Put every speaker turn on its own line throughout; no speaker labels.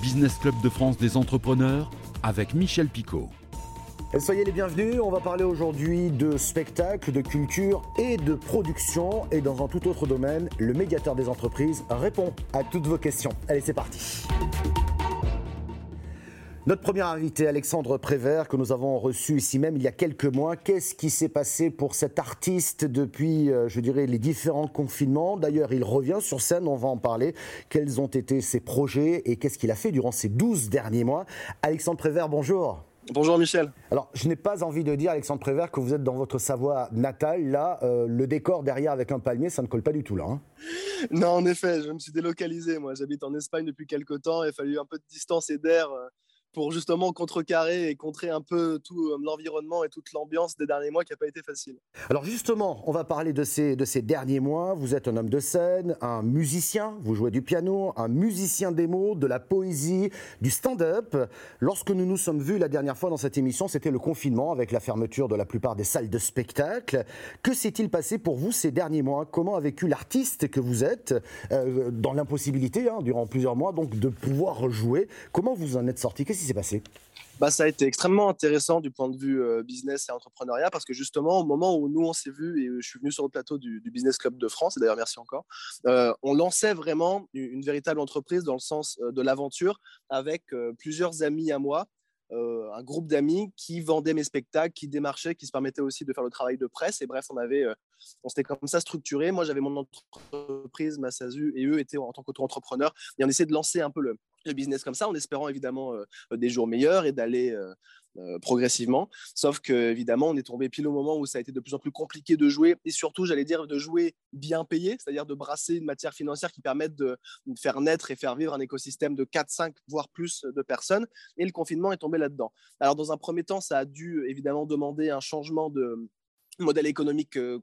Business Club de France des entrepreneurs avec Michel Picot.
Soyez les bienvenus, on va parler aujourd'hui de spectacle, de culture et de production. Et dans un tout autre domaine, le médiateur des entreprises répond à toutes vos questions. Allez, c'est parti. Notre premier invité, Alexandre Prévert, que nous avons reçu ici même il y a quelques mois. Qu'est-ce qui s'est passé pour cet artiste depuis, euh, je dirais, les différents confinements? D'ailleurs, il revient sur scène, on va en parler. Quels ont été ses projets et qu'est-ce qu'il a fait durant ces 12 derniers mois? Alexandre Prévert, bonjour.
Bonjour Michel.
Alors, je n'ai pas envie de dire, Alexandre Prévert, que vous êtes dans votre Savoie natale. Là, euh, le décor derrière avec un palmier, ça ne colle pas du tout là. Hein.
non, en effet, je me suis délocalisé. Moi, j'habite en Espagne depuis quelques temps. Il a fallu un peu de distance et d'air euh, pour justement contrecarrer et contrer un peu tout euh, l'environnement et toute l'ambiance des derniers mois qui n'a pas été facile.
Alors justement, on va parler de ces, de ces derniers mois. Vous êtes un homme de scène, un musicien, vous jouez du piano, un musicien démo, de la poésie, du stand-up. Lorsque nous nous sommes vus la dernière fois dans cette émission, c'était le confinement avec la fermeture de la plupart des salles de spectacle. Que s'est-il passé pour vous ces derniers mois? Comment a vécu l'artiste que vous êtes euh, dans l'impossibilité, hein, durant plusieurs mois, donc de pouvoir jouer? Comment vous en êtes sorti? S'est passé?
Bah, ça a été extrêmement intéressant du point de vue euh, business et entrepreneuriat parce que justement, au moment où nous on s'est vu et je suis venu sur le plateau du, Business Club de France, et d'ailleurs merci encore, euh, on lançait vraiment une, véritable entreprise dans le sens euh, de l'aventure avec plusieurs amis à moi un groupe d'amis qui vendaient mes spectacles, qui démarchaient, qui se permettaient aussi de faire le travail de presse. Et bref, on avait, on s'était comme ça structuré. Moi, j'avais mon entreprise, ma SASU, et eux étaient en tant qu'auto-entrepreneurs. Et on essayait de lancer un peu le, business comme ça, en espérant évidemment euh, des jours meilleurs et d'aller euh, progressivement. Sauf que évidemment, on est tombé pile au moment où ça a été de plus en plus compliqué de jouer et surtout, j'allais dire, de jouer bien payé, c'est-à-dire de brasser une matière financière qui permette de, faire naître et faire vivre un écosystème de 4, 5, voire plus de personnes. Et le confinement est tombé là-dedans. Alors, dans un premier temps, ça a dû évidemment demander un changement de modèle économique euh,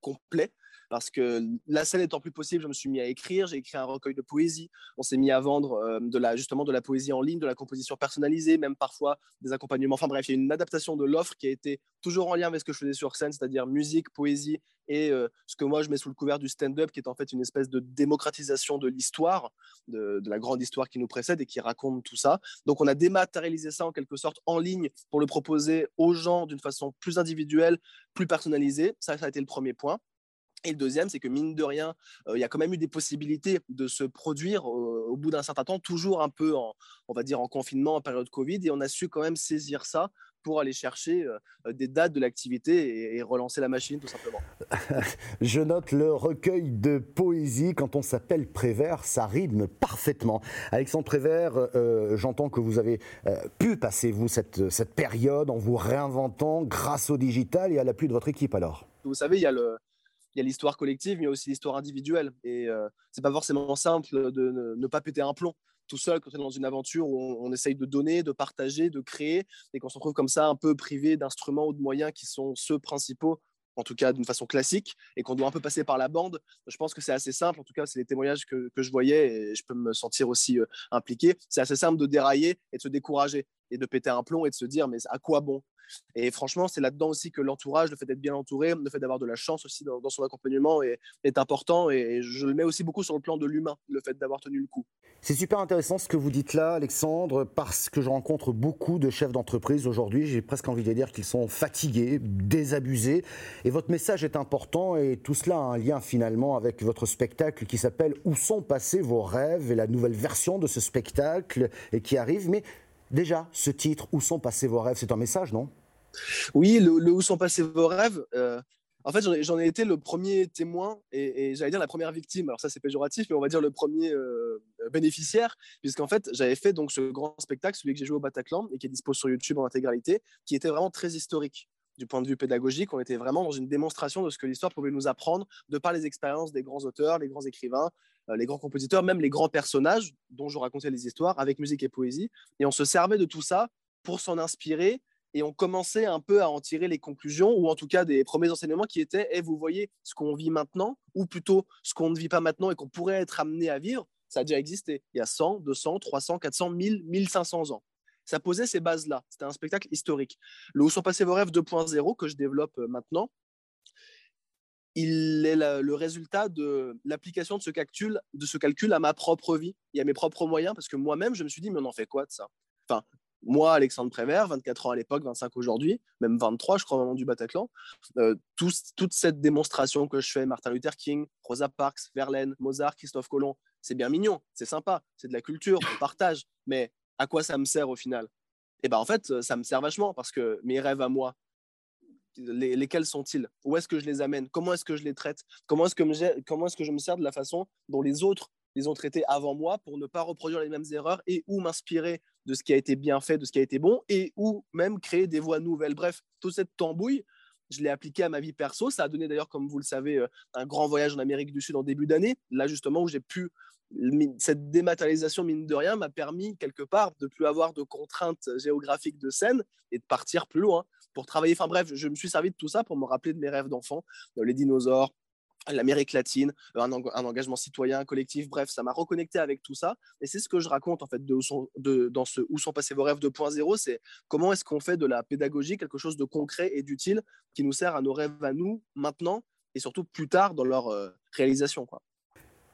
complet parce que la scène étant plus possible, je me suis mis à écrire, j'ai écrit un recueil de poésie, on s'est mis à vendre euh, de justement de la poésie en ligne, de la composition personnalisée, même parfois des accompagnements. Enfin bref, il y a une adaptation de l'offre qui a été toujours en lien avec ce que je faisais sur scène, c'est-à-dire musique, poésie et euh, ce que moi je mets sous le couvert du stand-up, qui est en fait une espèce de démocratisation de l'histoire, de, de, la grande histoire qui nous précède et qui raconte tout ça. Donc on a dématérialisé ça en quelque sorte en ligne pour le proposer aux gens d'une façon plus individuelle, plus personnalisée. Ça, ça a été le premier point. Et le deuxième, c'est que mine de rien, euh, il y a quand même eu des possibilités de se produire euh, au bout d'un certain temps, toujours un peu en, on va dire, en confinement, en période Covid, et on a su quand même saisir ça pour aller chercher euh, des dates de l'activité et, relancer la machine, tout simplement.
Je note le recueil de poésie. Quand on s'appelle Prévert, ça rythme parfaitement. Alexandre Prévert, j'entends que vous avez pu passer, vous, cette, cette période en vous réinventant grâce au digital et à l'appui de votre équipe, alors.
Vous savez, il y a le, il y a l'histoire collective, mais il y a aussi l'histoire individuelle. Et euh, c'est pas forcément simple de ne, pas péter un plomb tout seul quand on est dans une aventure où on, essaye de donner, de partager, de créer, et qu'on se retrouve comme ça un peu privé d'instruments ou de moyens qui sont ceux principaux en tout cas d'une façon classique, et qu'on doit un peu passer par la bande. Je pense que c'est assez simple, en tout cas c'est les témoignages que, que, je voyais, et je peux me sentir aussi euh, impliqué. C'est assez simple de dérailler et de se décourager, et de péter un plomb et de se dire mais à quoi bon et franchement, c'est là-dedans aussi que l'entourage, le fait d'être bien entouré, le fait d'avoir de la chance aussi dans, son accompagnement est, est, important. Et je le mets aussi beaucoup sur le plan de l'humain, le fait d'avoir tenu le coup.
C'est super intéressant ce que vous dites là, Alexandre, parce que je rencontre beaucoup de chefs d'entreprise aujourd'hui. J'ai presque envie de dire qu'ils sont fatigués, désabusés. Et votre message est important et tout cela a un lien finalement avec votre spectacle qui s'appelle Où sont passés vos rêves? Et la nouvelle version de ce spectacle et qui arrive. Mais déjà, ce titre, Où sont passés vos rêves, c'est un message, non?
Oui, le, Où sont passés vos rêves euh, En fait, j'en ai, été le premier témoin et, j'allais dire la première victime. Alors ça, c'est péjoratif, mais on va dire le premier euh, bénéficiaire, puisqu'en fait, j'avais fait donc ce grand spectacle, celui que j'ai joué au Bataclan et qui est dispo sur YouTube en intégralité, qui était vraiment très historique du point de vue pédagogique. On était vraiment dans une démonstration de ce que l'histoire pouvait nous apprendre de par les expériences des grands auteurs, les grands écrivains, les grands compositeurs, même les grands personnages dont je racontais les histoires avec musique et poésie. Et on se servait de tout ça pour s'en inspirer et on commençait un peu à en tirer les conclusions, ou en tout cas des premiers enseignements qui étaient, et eh, vous voyez ce qu'on vit maintenant, ou plutôt ce qu'on ne vit pas maintenant et qu'on pourrait être amené à vivre, ça a déjà existé il y a 100, 200, 300, 400, 1000, 1500 ans. Ça posait ces bases-là. C'était un spectacle historique. Le Où sont passés vos rêves 2.0 que je développe euh, maintenant, il est le résultat de l'application de ce calcul, à ma propre vie et à mes propres moyens, parce que moi-même, je me suis dit, mais on en fait quoi de ça? Enfin, moi, Alexandre Prévert, 24 ans à l'époque, 25 aujourd'hui, même 23, je crois, au moment du Bataclan, euh, toute cette démonstration que je fais, Martin Luther King, Rosa Parks, Verlaine, Mozart, Christophe Colomb, c'est bien mignon, c'est sympa, c'est de la culture, on partage, mais à quoi ça me sert au final? Eh ben en fait, ça me sert vachement parce que mes rêves à moi, lesquels sont-ils? Où est-ce que je les amène? Comment est-ce que je les traite? Comment est-ce que, est-ce que je me sers de la façon dont les autres les ont traités avant moi pour ne pas reproduire les mêmes erreurs et ou m'inspirer de ce qui a été bien fait, de ce qui a été bon et ou même créer des voies nouvelles? Bref, toute cette tambouille, je l'ai appliqué à ma vie perso. Ça a donné d'ailleurs, comme vous le savez, euh, un grand voyage en Amérique du Sud en début d'année. Là, justement, où j'ai pu cette dématérialisation, mine de rien, m'a permis quelque part de plus avoir de contraintes géographiques de scène et de partir plus loin pour travailler. Enfin bref, je me suis servi de tout ça pour me rappeler de mes rêves d'enfant, les dinosaures, l'Amérique latine, un, engagement citoyen, collectif, bref, ça m'a reconnecté avec tout ça. Et c'est ce que je raconte en fait dans ce Où sont passés vos rêves 2.0, c'est comment est-ce qu'on fait de la pédagogie quelque chose de concret et d'utile qui nous sert à nos rêves à nous maintenant et surtout plus tard dans leur euh, réalisation.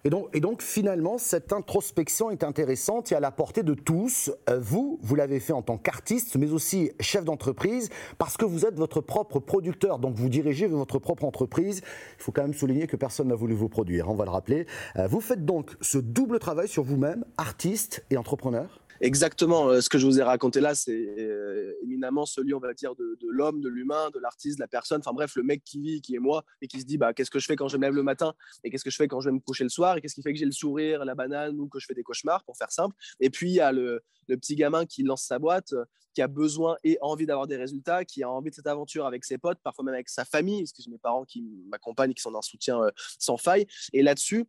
Et donc, finalement, cette introspection est intéressante et à la portée de tous. Euh, vous, vous l'avez fait en tant qu'artiste, mais aussi chef d'entreprise, parce que vous êtes votre propre producteur, donc vous dirigez votre propre entreprise. Il faut quand même souligner que personne n'a voulu vous produire, on va le rappeler. Euh, vous faites donc ce double travail sur vous-même, artiste et entrepreneur?
Exactement. Euh, ce que je vous ai raconté là, c'est euh, éminemment celui, on va dire, de, l'homme, de l'humain, de l'artiste, de la personne. Enfin bref, le mec qui vit, qui est moi, et qui se dit, bah, qu'est-ce que je fais quand je me lève le matin, et qu'est-ce que je fais quand je vais me coucher le soir, et qu'est-ce qui fait que j'ai le sourire, la banane, ou que je fais des cauchemars, pour faire simple? Et puis il y a le, petit gamin qui lance sa boîte, euh, qui a besoin et envie d'avoir des résultats, qui a envie de cette aventure avec ses potes, parfois même avec sa famille, parce que j'ai mes parents qui m'accompagnent, qui sont d'un soutien sans faille. Et là-dessus,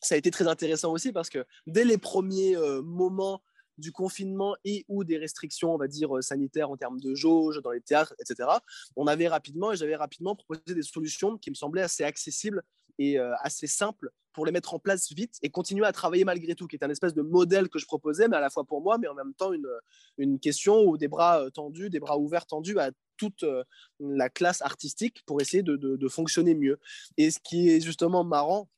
ça a été très intéressant aussi parce que dès les premiers moments du confinement et ou des restrictions, on va dire, euh, sanitaires en termes de jauge dans les théâtres, etc., on avait rapidement, et j'avais rapidement proposé des solutions qui me semblaient assez accessibles et euh, assez simples pour les mettre en place vite et continuer à travailler malgré tout, qui est un espèce de modèle que je proposais, mais à la fois pour moi, mais en même temps une, une question ou des bras euh, tendus, des bras ouverts tendus à toute la classe artistique pour essayer de fonctionner mieux. Et ce qui est justement marrant,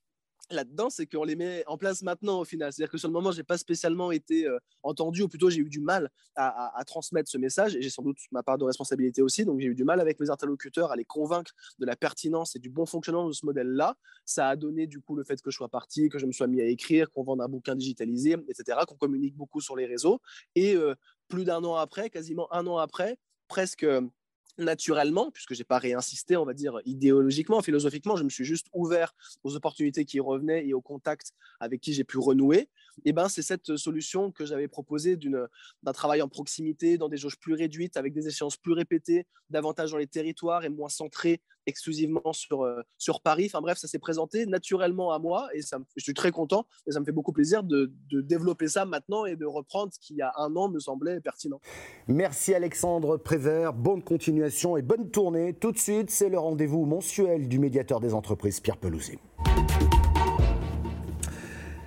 là-dedans, c'est qu'on les met en place maintenant au final. C'est-à-dire que sur le moment, je n'ai pas spécialement été euh, entendu, ou plutôt j'ai eu du mal à, transmettre ce message, et j'ai sans doute ma part de responsabilité aussi, donc j'ai eu du mal avec mes interlocuteurs à les convaincre de la pertinence et du bon fonctionnement de ce modèle-là. Ça a donné du coup le fait que je sois parti, que je me sois mis à écrire, qu'on vende un bouquin digitalisé, etc., qu'on communique beaucoup sur les réseaux. Et euh, plus d'un an après, quasiment un an après, presque naturellement, puisque j'ai pas réinsisté, on va dire idéologiquement, philosophiquement, je me suis juste ouvert aux opportunités qui revenaient et aux contacts avec qui j'ai pu renouer. Et ben c'est cette solution que j'avais proposée d'un travail en proximité, dans des jauges plus réduites, avec des échéances plus répétées, davantage dans les territoires et moins centré exclusivement sur, sur Paris. Enfin bref, ça s'est présenté naturellement à moi et je suis très content et ça me fait beaucoup plaisir de, de, développer ça maintenant et de reprendre ce qui, il y a un an, me semblait pertinent.
Merci Alexandre Prévert, bonne continuation et bonne tournée. Tout de suite, c'est le rendez-vous mensuel du médiateur des entreprises, Pierre Pelouzet.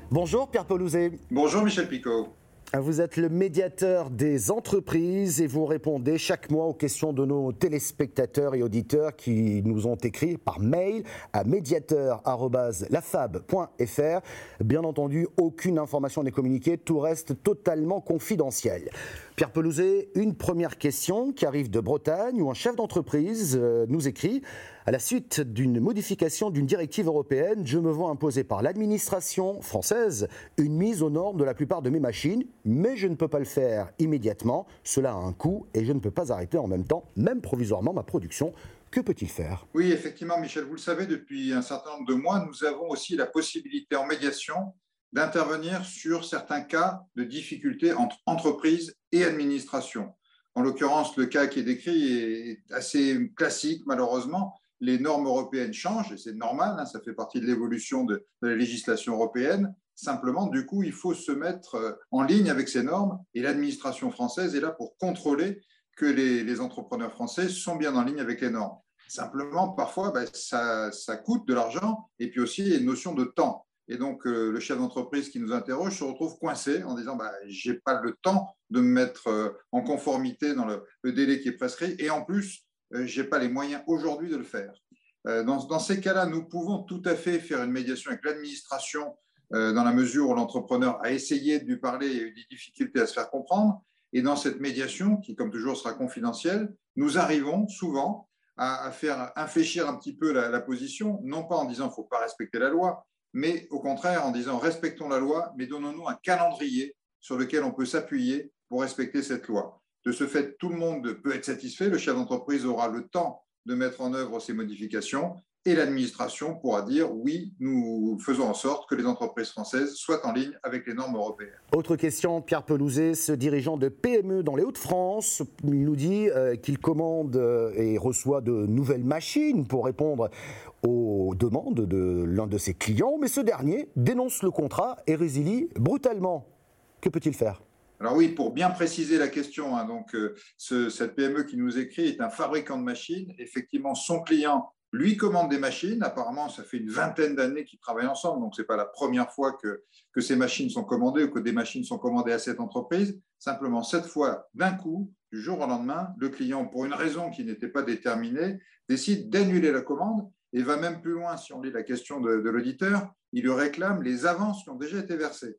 Bonjour Pierre Pelouzet.
Bonjour Michel Picot.
Vous êtes le médiateur des entreprises et vous répondez chaque mois aux questions de nos téléspectateurs et auditeurs qui nous ont écrit par mail à médiateur.lafab.fr. Bien entendu, aucune information n'est communiquée, tout reste totalement confidentiel. Pierre Pelouzet, une première question qui arrive de Bretagne où un chef d'entreprise euh, nous écrit à la suite d'une modification d'une directive européenne, je me vois imposer par l'administration française une mise aux normes de la plupart de mes machines, mais je ne peux pas le faire immédiatement. Cela a un coût et je ne peux pas arrêter en même temps, même provisoirement, ma production. Que peut-il faire?
Oui, effectivement, Michel, vous le savez, depuis un certain nombre de mois, nous avons aussi la possibilité en médiation d'intervenir sur certains cas de difficultés entre entreprise et administration. En l'occurrence, le cas qui est décrit est assez classique, malheureusement les normes européennes changent, et c'est normal, hein, ça fait partie de l'évolution de, la législation européenne. Simplement, du coup, il faut se mettre euh, en ligne avec ces normes, et l'administration française est là pour contrôler que les, entrepreneurs français sont bien en ligne avec les normes. Simplement, parfois, ben, ça, coûte de l'argent, et puis aussi il y a une notion de temps. Et donc, euh, le chef d'entreprise qui nous interroge se retrouve coincé en disant Je n'ai pas le temps de me mettre euh, en conformité dans le, délai qui est prescrit. Et en plus, je n'ai pas les moyens aujourd'hui de le faire. Euh, dans, ces cas-là, nous pouvons tout à fait faire une médiation avec l'administration euh, dans la mesure où l'entrepreneur a essayé de lui parler et a eu des difficultés à se faire comprendre. Et dans cette médiation, qui comme toujours sera confidentielle, nous arrivons souvent à, faire infléchir un petit peu la, position, non pas en disant qu'il ne faut pas respecter la loi, mais au contraire en disant respectons la loi, mais donnons-nous un calendrier sur lequel on peut s'appuyer pour respecter cette loi. De ce fait, tout le monde peut être satisfait, le chef d'entreprise aura le temps de mettre en œuvre ces modifications et l'administration pourra dire oui, nous faisons en sorte que les entreprises françaises soient en ligne avec les normes européennes.
Autre question, Pierre Pelouzet, ce dirigeant de PME dans les Hauts-de-France, il nous dit euh, qu'il commande euh, et reçoit de nouvelles machines pour répondre aux demandes de l'un de ses clients, mais ce dernier dénonce le contrat et résilie brutalement. Que peut-il faire?
Alors oui, pour bien préciser la question, hein, donc euh, cette PME qui nous écrit est un fabricant de machines. Effectivement, son client lui commande des machines. Apparemment, ça fait une vingtaine d'années qu'ils travaillent ensemble, donc ce n'est pas la première fois que, ces machines sont commandées ou que des machines sont commandées à cette entreprise. Simplement, cette fois, d'un coup, du jour au lendemain, le client, pour une raison qui n'était pas déterminée, décide d'annuler la commande et va même plus loin, si on lit la question de l'auditeur, il lui réclame les avances qui ont déjà été versées.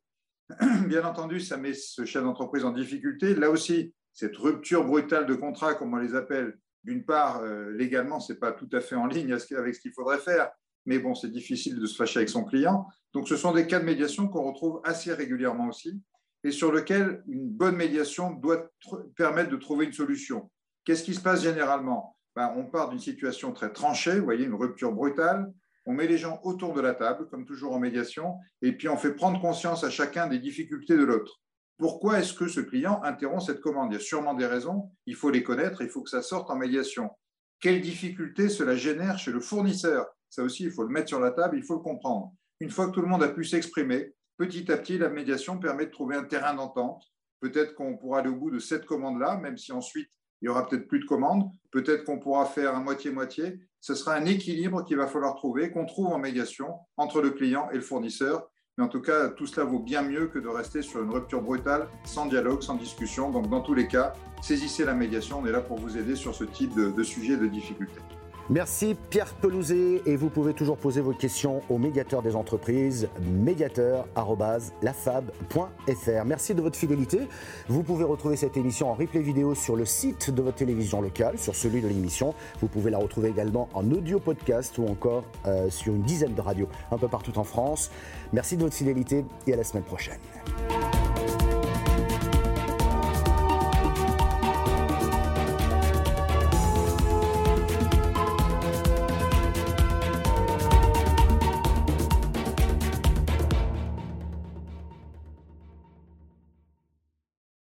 Bien entendu, ça met ce chef d'entreprise en difficulté. Là aussi, cette rupture brutale de contrat, comme on les appelle, d'une part, euh, légalement, ce n'est pas tout à fait en ligne avec ce qu'il faudrait faire, mais bon, c'est difficile de se fâcher avec son client. Donc, ce sont des cas de médiation qu'on retrouve assez régulièrement aussi, et sur lesquels une bonne médiation doit permettre de trouver une solution. Qu'est-ce qui se passe généralement? Ben, On part d'une situation très tranchée, vous voyez, une rupture brutale, on met les gens autour de la table, comme toujours en médiation, et puis on fait prendre conscience à chacun des difficultés de l'autre. Pourquoi est-ce que ce client interrompt cette commande? Il y a sûrement des raisons, il faut les connaître, il faut que ça sorte en médiation. Quelles difficultés cela génère chez le fournisseur? Ça aussi, il faut le mettre sur la table, il faut le comprendre. Une fois que tout le monde a pu s'exprimer, petit à petit, la médiation permet de trouver un terrain d'entente. Peut-être qu'on pourra aller au bout de cette commande-là, même si ensuite il y aura peut-être plus de commandes. Peut-être qu'on pourra faire un moitié-moitié ce sera un équilibre qu'il va falloir trouver, qu'on trouve en médiation entre le client et le fournisseur. Mais en tout cas, tout cela vaut bien mieux que de rester sur une rupture brutale, sans dialogue, sans discussion. Donc, dans tous les cas, saisissez la médiation. On est là pour vous aider sur ce type de, de sujet de difficulté.
Merci Pierre Pelouzet et vous pouvez toujours poser vos questions au médiateur des entreprises, médiateur.lafab.fr. Merci de votre fidélité. Vous pouvez retrouver cette émission en replay vidéo sur le site de votre télévision locale, sur celui de l'émission. Vous pouvez la retrouver également en audio podcast ou encore euh, sur une dizaine de radios un peu partout en France. Merci de votre fidélité et à la semaine prochaine.